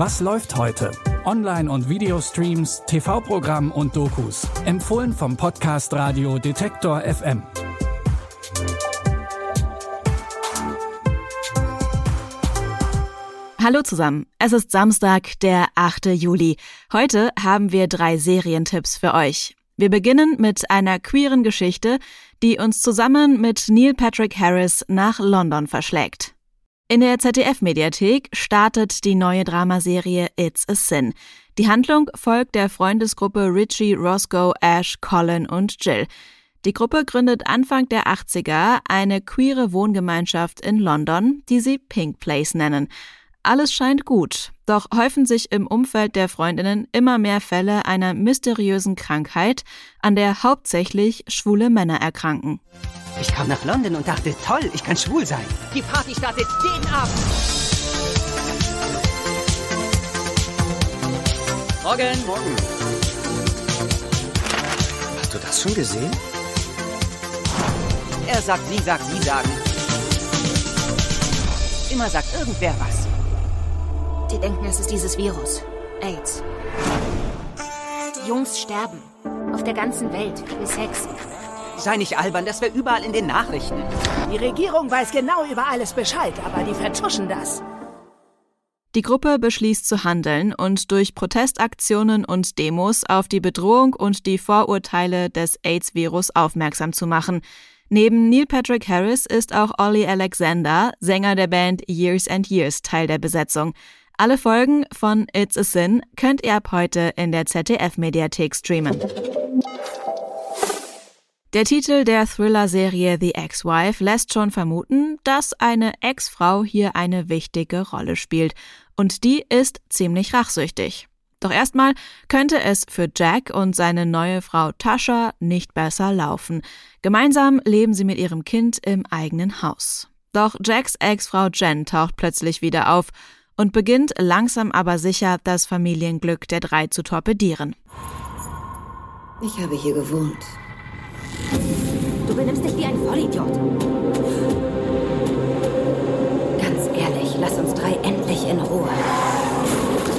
Was läuft heute? Online- und Videostreams, TV-Programm und Dokus. Empfohlen vom Podcast Radio Detektor FM. Hallo zusammen. Es ist Samstag, der 8. Juli. Heute haben wir drei Serientipps für euch. Wir beginnen mit einer queeren Geschichte, die uns zusammen mit Neil Patrick Harris nach London verschlägt. In der ZDF-Mediathek startet die neue Dramaserie It's a Sin. Die Handlung folgt der Freundesgruppe Richie, Roscoe, Ash, Colin und Jill. Die Gruppe gründet Anfang der 80er eine queere Wohngemeinschaft in London, die sie Pink Place nennen. Alles scheint gut, doch häufen sich im Umfeld der Freundinnen immer mehr Fälle einer mysteriösen Krankheit, an der hauptsächlich schwule Männer erkranken. Ich kam nach London und dachte, toll, ich kann schwul sein. Die Party startet jeden Abend. Morgen. Morgen. Hast du das schon gesehen? Er sagt, sie sagt, sie sagen. Immer sagt irgendwer was. Die denken, es ist dieses Virus. AIDS. Die Jungs sterben. Auf der ganzen Welt. Wie Sex. Sei nicht albern, das wäre überall in den Nachrichten. Die Regierung weiß genau über alles Bescheid, aber die vertuschen das. Die Gruppe beschließt zu handeln und durch Protestaktionen und Demos auf die Bedrohung und die Vorurteile des AIDS-Virus aufmerksam zu machen. Neben Neil Patrick Harris ist auch Ollie Alexander, Sänger der Band Years and Years, Teil der Besetzung. Alle Folgen von It's a Sin könnt ihr ab heute in der ZDF-Mediathek streamen. Der Titel der Thriller-Serie The Ex-Wife lässt schon vermuten, dass eine Ex-Frau hier eine wichtige Rolle spielt. Und die ist ziemlich rachsüchtig. Doch erstmal könnte es für Jack und seine neue Frau Tasha nicht besser laufen. Gemeinsam leben sie mit ihrem Kind im eigenen Haus. Doch Jacks Ex-Frau Jen taucht plötzlich wieder auf und beginnt langsam aber sicher das Familienglück der drei zu torpedieren. Ich habe hier gewohnt. Du benimmst dich wie ein Vollidiot. Ganz ehrlich, lass uns drei endlich in Ruhe.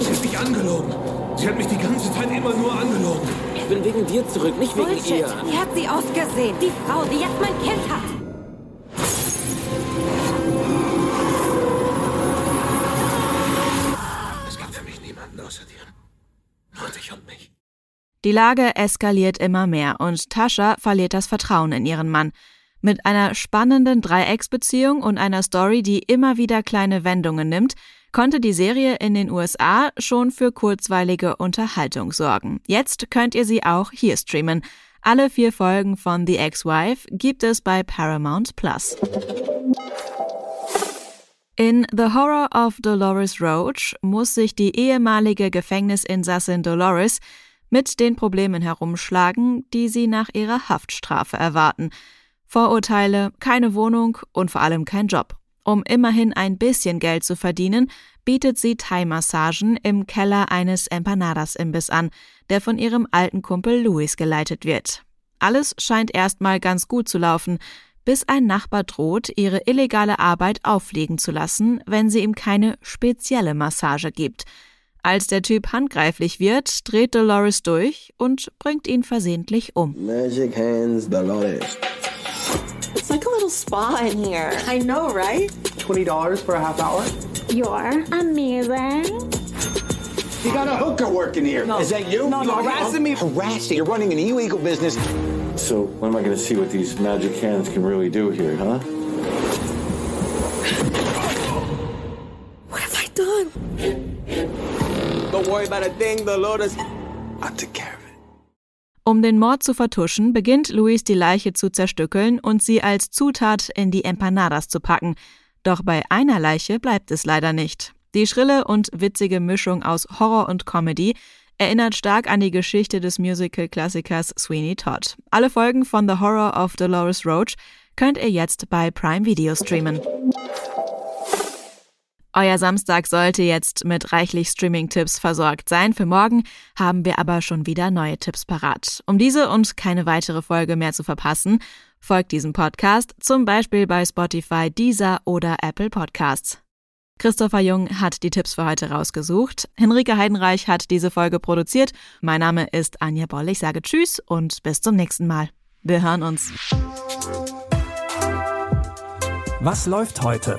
Sie hat mich angelogen. Sie hat mich die ganze Zeit immer nur angelogen. Ich bin wegen dir zurück, nicht wegen Bullshit. ihr. Wie hat sie ausgesehen? Die Frau, die jetzt mein Kind hat. Die Lage eskaliert immer mehr und Tascha verliert das Vertrauen in ihren Mann. Mit einer spannenden Dreiecksbeziehung und einer Story, die immer wieder kleine Wendungen nimmt, konnte die Serie in den USA schon für kurzweilige Unterhaltung sorgen. Jetzt könnt ihr sie auch hier streamen. Alle vier Folgen von The Ex-Wife gibt es bei Paramount Plus. In The Horror of Dolores Roach muss sich die ehemalige Gefängnisinsassin Dolores mit den Problemen herumschlagen, die sie nach ihrer Haftstrafe erwarten. Vorurteile, keine Wohnung und vor allem kein Job. Um immerhin ein bisschen Geld zu verdienen, bietet sie Thai-Massagen im Keller eines Empanadas-Imbiss an, der von ihrem alten Kumpel Luis geleitet wird. Alles scheint erstmal ganz gut zu laufen, bis ein Nachbar droht, ihre illegale Arbeit auffliegen zu lassen, wenn sie ihm keine spezielle Massage gibt. Als der Typ handgreiflich wird, dreht Dolores durch und bringt ihn versehentlich um. Magic Hands Dolores. It's like a little spa in here. I know, right? $20 for a half hour? You're amazing. You got a hooker working here. No. Is that you? No, no, You're harassing me. Harassing. You're running an illegal business. So when am I going to see what these magic hands can really do here, huh? Um den Mord zu vertuschen, beginnt Luis die Leiche zu zerstückeln und sie als Zutat in die Empanadas zu packen. Doch bei einer Leiche bleibt es leider nicht. Die schrille und witzige Mischung aus Horror und Comedy erinnert stark an die Geschichte des Musical-Klassikers Sweeney Todd. Alle Folgen von The Horror of Dolores Roach könnt ihr jetzt bei Prime Video streamen. Euer Samstag sollte jetzt mit reichlich Streaming-Tipps versorgt sein. Für morgen haben wir aber schon wieder neue Tipps parat. Um diese und keine weitere Folge mehr zu verpassen, folgt diesem Podcast zum Beispiel bei Spotify, Deezer oder Apple Podcasts. Christopher Jung hat die Tipps für heute rausgesucht. Henrike Heidenreich hat diese Folge produziert. Mein Name ist Anja Boll. Ich sage Tschüss und bis zum nächsten Mal. Wir hören uns. Was läuft heute?